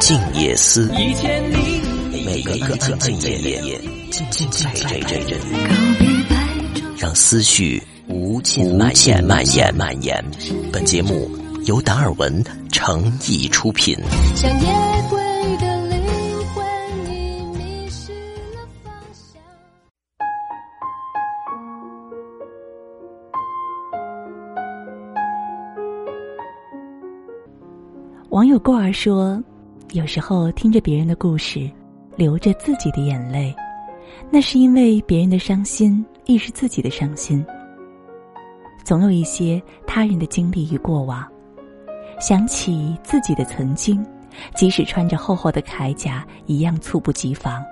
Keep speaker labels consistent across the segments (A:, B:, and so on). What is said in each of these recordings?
A: 静夜思，每个静静夜夜，静静陪着人，让思绪无尽蔓延蔓延蔓延。本节目由达尔文诚意出品。
B: 网友过儿说。有时候听着别人的故事，流着自己的眼泪，那是因为别人的伤心亦是自己的伤心。总有一些他人的经历与过往，想起自己的曾经，即使穿着厚厚的铠甲，一样猝不及防。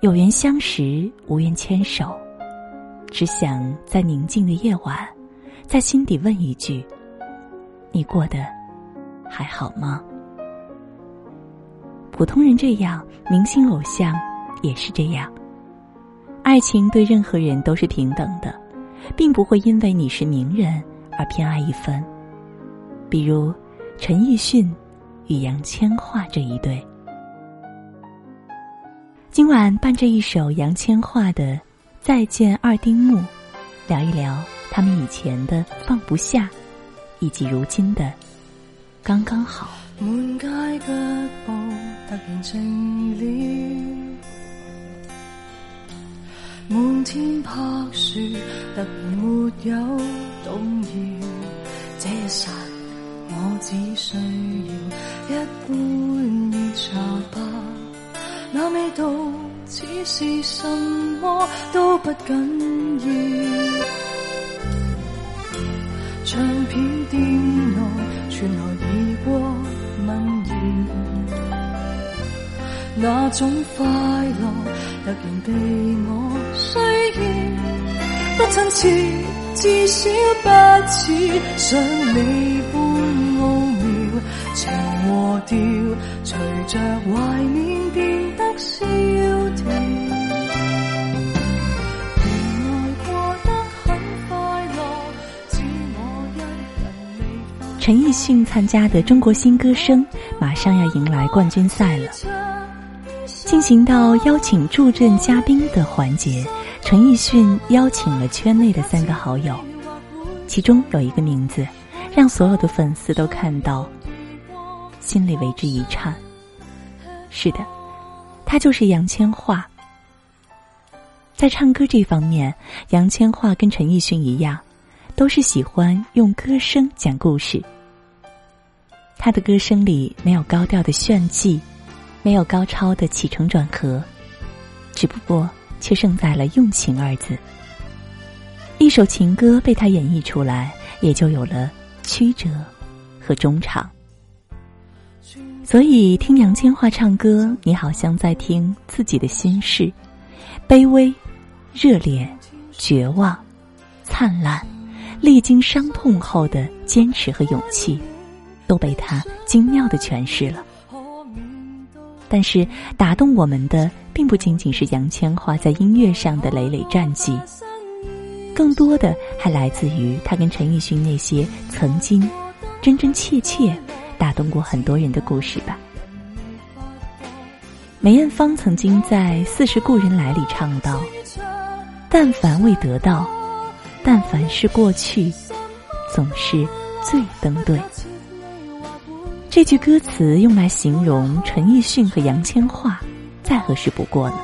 B: 有缘相识，无缘牵手，只想在宁静的夜晚，在心底问一句：你过得还好吗？普通人这样，明星偶像也是这样。爱情对任何人都是平等的，并不会因为你是名人而偏爱一分。比如陈奕迅与杨千嬅这一对。今晚伴着一首杨千嬅的《再见二丁目》，聊一聊他们以前的放不下，以及如今的刚刚好。
C: 满街脚步突然静了，满天柏树突然没有动摇。这一刹，我只需要一杯热茶吧，那味道似是什么都不紧要。那种快乐突然被我需要，不亲切，至少不似想你般奥妙。情和调随着怀念变得萧条。原来过得很快乐，只我一人
B: 陈奕迅参加的中国新歌声马上要迎来冠军赛了。进行到邀请助阵嘉宾的环节，陈奕迅邀请了圈内的三个好友，其中有一个名字，让所有的粉丝都看到，心里为之一颤。是的，他就是杨千嬅。在唱歌这方面，杨千嬅跟陈奕迅一样，都是喜欢用歌声讲故事。他的歌声里没有高调的炫技。没有高超的起承转合，只不过却胜在了用情二字。一首情歌被他演绎出来，也就有了曲折和衷肠。所以听杨千嬅唱歌，你好像在听自己的心事，卑微、热烈、绝望、灿烂，历经伤痛后的坚持和勇气，都被他精妙的诠释了。但是打动我们的，并不仅仅是杨千嬅在音乐上的累累战绩，更多的还来自于他跟陈奕迅那些曾经真真切切打动过很多人的故事吧。梅艳芳曾经在《似是故人来》里唱道：“但凡未得到，但凡是过去，总是最登对。”这句歌词用来形容陈奕迅和杨千嬅，再合适不过了。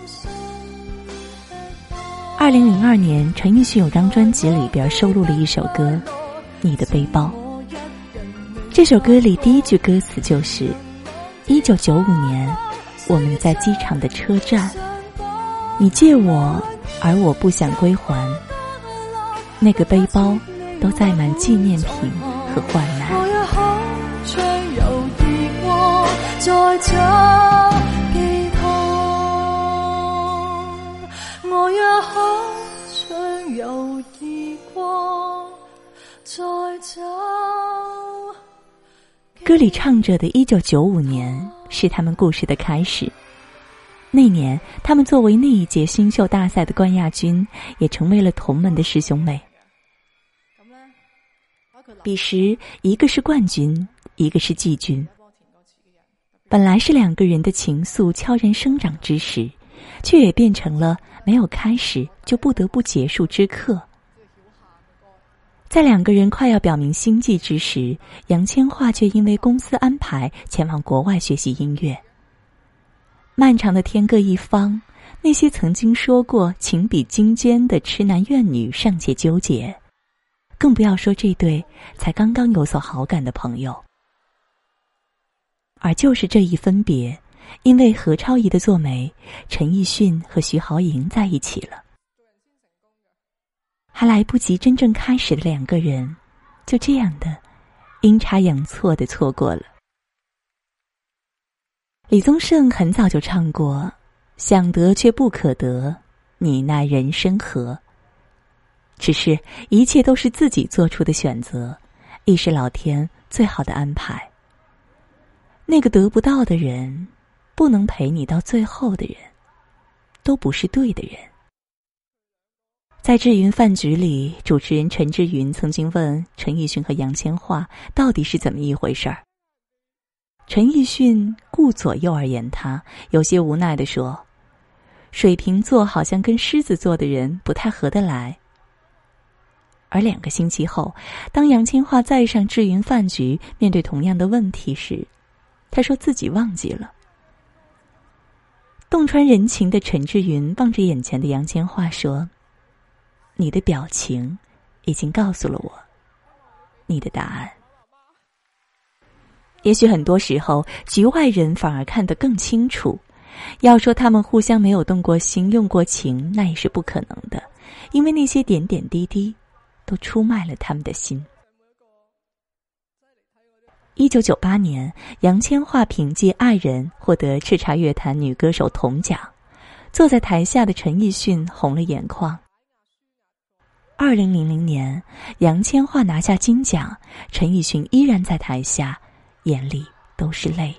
B: 二零零二年，陈奕迅有张专辑里边收录了一首歌《你的背包》。这首歌里第一句歌词就是：“一九九五年，我们在机场的车站，你借我，而我不想归还。那个背包都载满纪念品和患难。”
C: 再找寄托，我也好想有异光。再找。
B: 歌里唱着的“一九九五年”是他们故事的开始。那年，他们作为那一届新秀大赛的冠亚军，也成为了同门的师兄妹。彼时，一个是冠军，一个是季军。本来是两个人的情愫悄然生长之时，却也变成了没有开始就不得不结束之刻。在两个人快要表明心迹之时，杨千嬅却因为公司安排前往国外学习音乐。漫长的天各一方，那些曾经说过情比金坚的痴男怨女尚且纠结，更不要说这对才刚刚有所好感的朋友。而就是这一分别，因为何超仪的做媒，陈奕迅和徐濠萦在一起了。还来不及真正开始的两个人，就这样的阴差阳错的错过了。李宗盛很早就唱过：“想得却不可得，你奈人生何？”只是，一切都是自己做出的选择，亦是老天最好的安排。那个得不到的人，不能陪你到最后的人，都不是对的人。在智云饭局里，主持人陈志云曾经问陈奕迅和杨千嬅到底是怎么一回事儿。陈奕迅顾左右而言他，有些无奈的说：“水瓶座好像跟狮子座的人不太合得来。”而两个星期后，当杨千嬅再上智云饭局，面对同样的问题时，他说自己忘记了。洞穿人情的陈志云望着眼前的杨千嬅说：“你的表情已经告诉了我你的答案。”也许很多时候，局外人反而看得更清楚。要说他们互相没有动过心、用过情，那也是不可能的，因为那些点点滴滴，都出卖了他们的心。一九九八年，杨千嬅凭借《爱人》获得叱咤乐坛女歌手铜奖，坐在台下的陈奕迅红了眼眶。二零零零年，杨千嬅拿下金奖，陈奕迅依然在台下。眼里都是泪。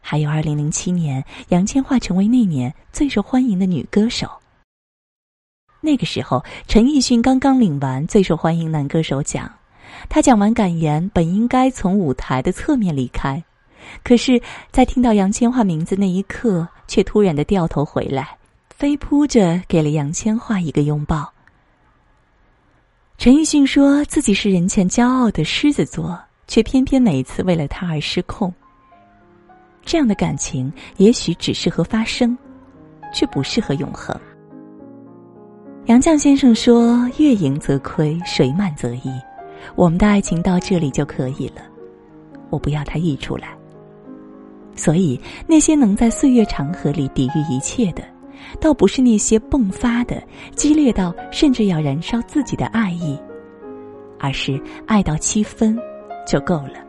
B: 还有二零零七年，杨千嬅成为那年最受欢迎的女歌手。那个时候，陈奕迅刚刚领完最受欢迎男歌手奖，他讲完感言，本应该从舞台的侧面离开，可是，在听到杨千嬅名字那一刻，却突然的掉头回来，飞扑着给了杨千嬅一个拥抱。陈奕迅说自己是人前骄傲的狮子座。却偏偏每一次为了他而失控。这样的感情也许只适合发生，却不适合永恒。杨绛先生说：“月盈则亏，水满则溢。”我们的爱情到这里就可以了，我不要它溢出来。所以，那些能在岁月长河里抵御一切的，倒不是那些迸发的、激烈到甚至要燃烧自己的爱意，而是爱到七分。就够了。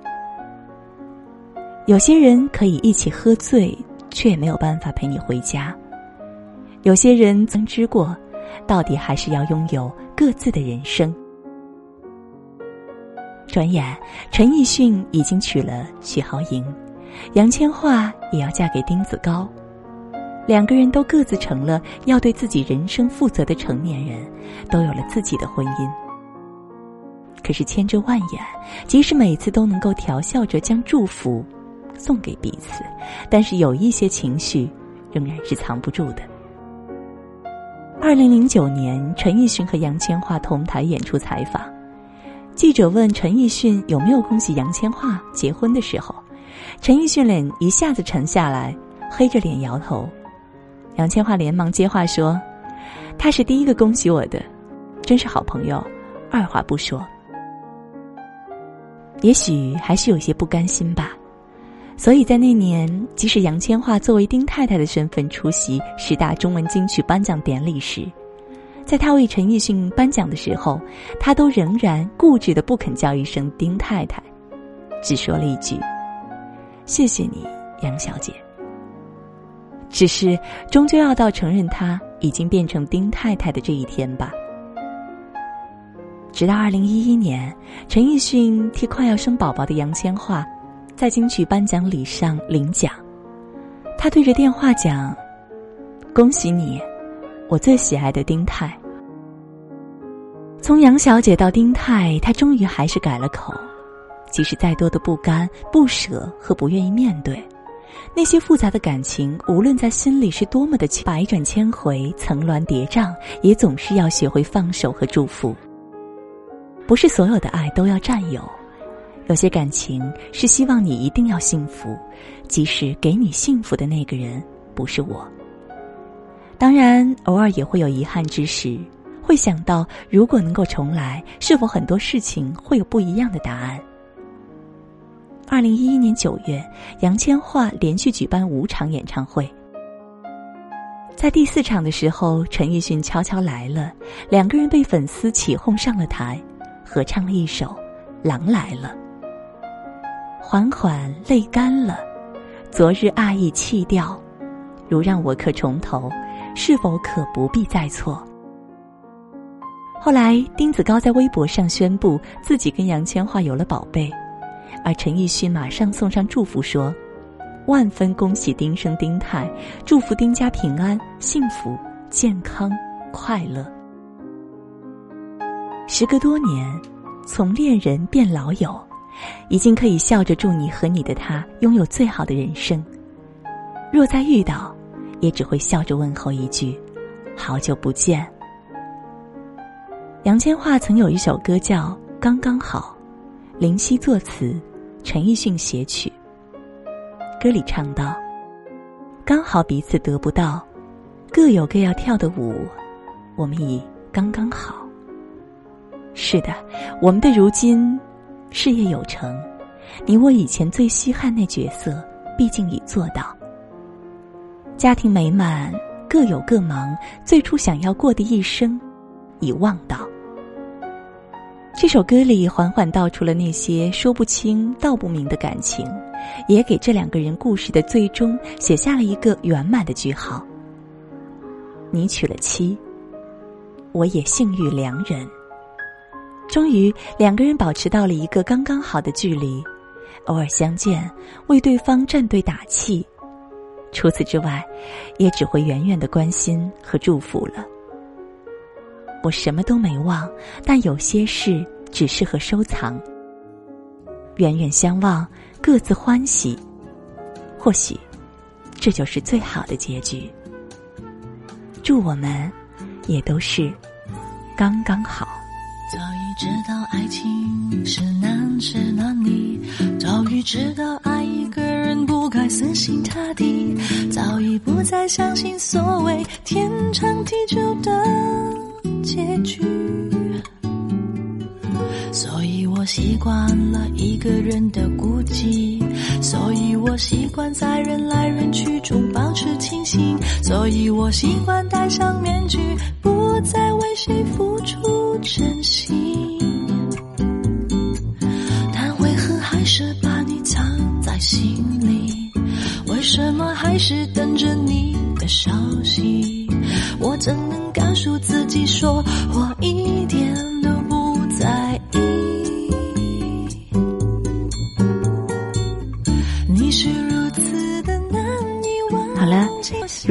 B: 有些人可以一起喝醉，却没有办法陪你回家。有些人曾知过，到底还是要拥有各自的人生。转眼，陈奕迅已经娶了许豪莹，杨千嬅也要嫁给丁子高，两个人都各自成了要对自己人生负责的成年人，都有了自己的婚姻。可是千遮万眼，即使每次都能够调笑着将祝福送给彼此，但是有一些情绪仍然是藏不住的。二零零九年，陈奕迅和杨千嬅同台演出采访，记者问陈奕迅有没有恭喜杨千嬅结婚的时候，陈奕迅脸一下子沉下来，黑着脸摇头。杨千嬅连忙接话说：“他是第一个恭喜我的，真是好朋友，二话不说。”也许还是有些不甘心吧，所以在那年，即使杨千嬅作为丁太太的身份出席十大中文金曲颁奖典礼时，在他为陈奕迅颁奖的时候，他都仍然固执的不肯叫一声丁太太，只说了一句：“谢谢你，杨小姐。”只是终究要到承认他已经变成丁太太的这一天吧。直到二零一一年，陈奕迅替快要生宝宝的杨千嬅，在金曲颁奖礼上领奖，他对着电话讲：“恭喜你，我最喜爱的丁太。”从杨小姐到丁太，她终于还是改了口。即使再多的不甘、不舍和不愿意面对，那些复杂的感情，无论在心里是多么的百转千回、层峦叠嶂，也总是要学会放手和祝福。不是所有的爱都要占有，有些感情是希望你一定要幸福，即使给你幸福的那个人不是我。当然，偶尔也会有遗憾之时，会想到如果能够重来，是否很多事情会有不一样的答案。二零一一年九月，杨千嬅连续举办五场演唱会。在第四场的时候，陈奕迅悄悄来了，两个人被粉丝起哄上了台，合唱了一首《狼来了》。缓缓泪干了，昨日爱意弃掉，如让我可重头，是否可不必再错？后来，丁子高在微博上宣布自己跟杨千嬅有了宝贝。而陈奕迅马上送上祝福说：“万分恭喜丁生丁太，祝福丁家平安、幸福、健康、快乐。”时隔多年，从恋人变老友，已经可以笑着祝你和你的他拥有最好的人生。若再遇到，也只会笑着问候一句：“好久不见。”杨千嬅曾有一首歌叫《刚刚好》，林夕作词。陈奕迅写曲，歌里唱道：“刚好彼此得不到，各有各要跳的舞，我们已刚刚好。”是的，我们的如今事业有成，你我以前最稀罕那角色，毕竟已做到。家庭美满，各有各忙，最初想要过的一生，已忘到。这首歌里缓缓道出了那些说不清道不明的感情，也给这两个人故事的最终写下了一个圆满的句号。你娶了妻，我也幸遇良人。终于，两个人保持到了一个刚刚好的距离，偶尔相见，为对方站队打气。除此之外，也只会远远的关心和祝福了。我什么都没忘，但有些事只适合收藏。远远相望，各自欢喜，或许这就是最好的结局。祝我们也都是刚刚好。
C: 早已知道爱情是难是难离，早已知道爱一个人不该死心塌地，早已不再相信所谓天长地久的。结局，所以我习惯了一个人的孤寂，所以我习惯在人来人去中保持清醒，所以我习惯戴上面具，不再为谁付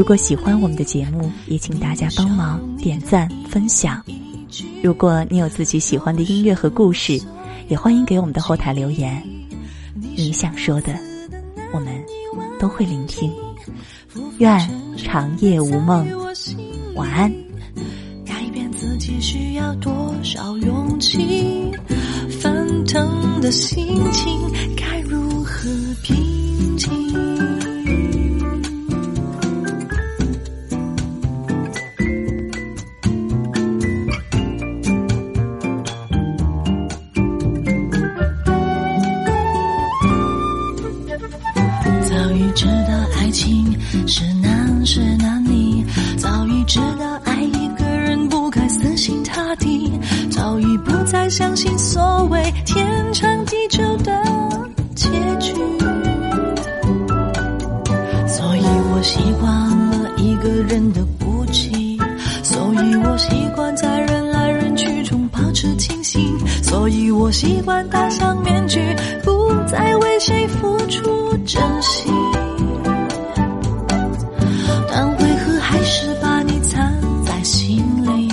C: 如
B: 果喜欢我们的节目，也请大家帮忙点赞分享。如果你有自己喜欢的音乐和故事，也欢迎给我们的后台留言。你想说的，我们都会聆听。愿长夜无梦。晚安。
C: 改变自己需要多少勇气？翻腾的心情该如何平静？习惯戴上面具不再为谁付出真心但为何还是把你藏在心里？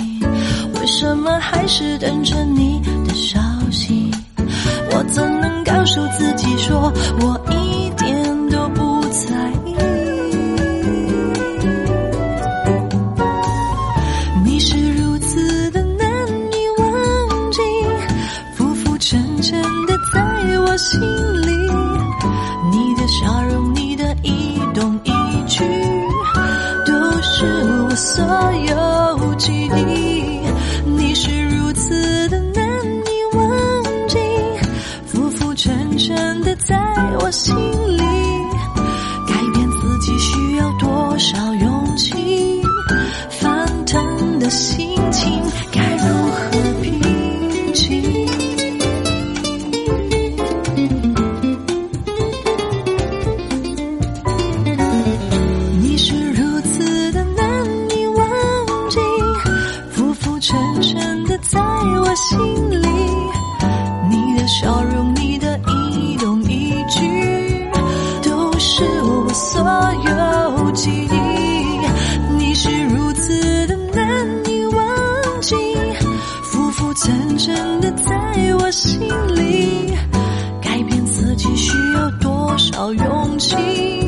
C: 为什么还是等着你的消息？我怎能告诉自己说我爱少勇气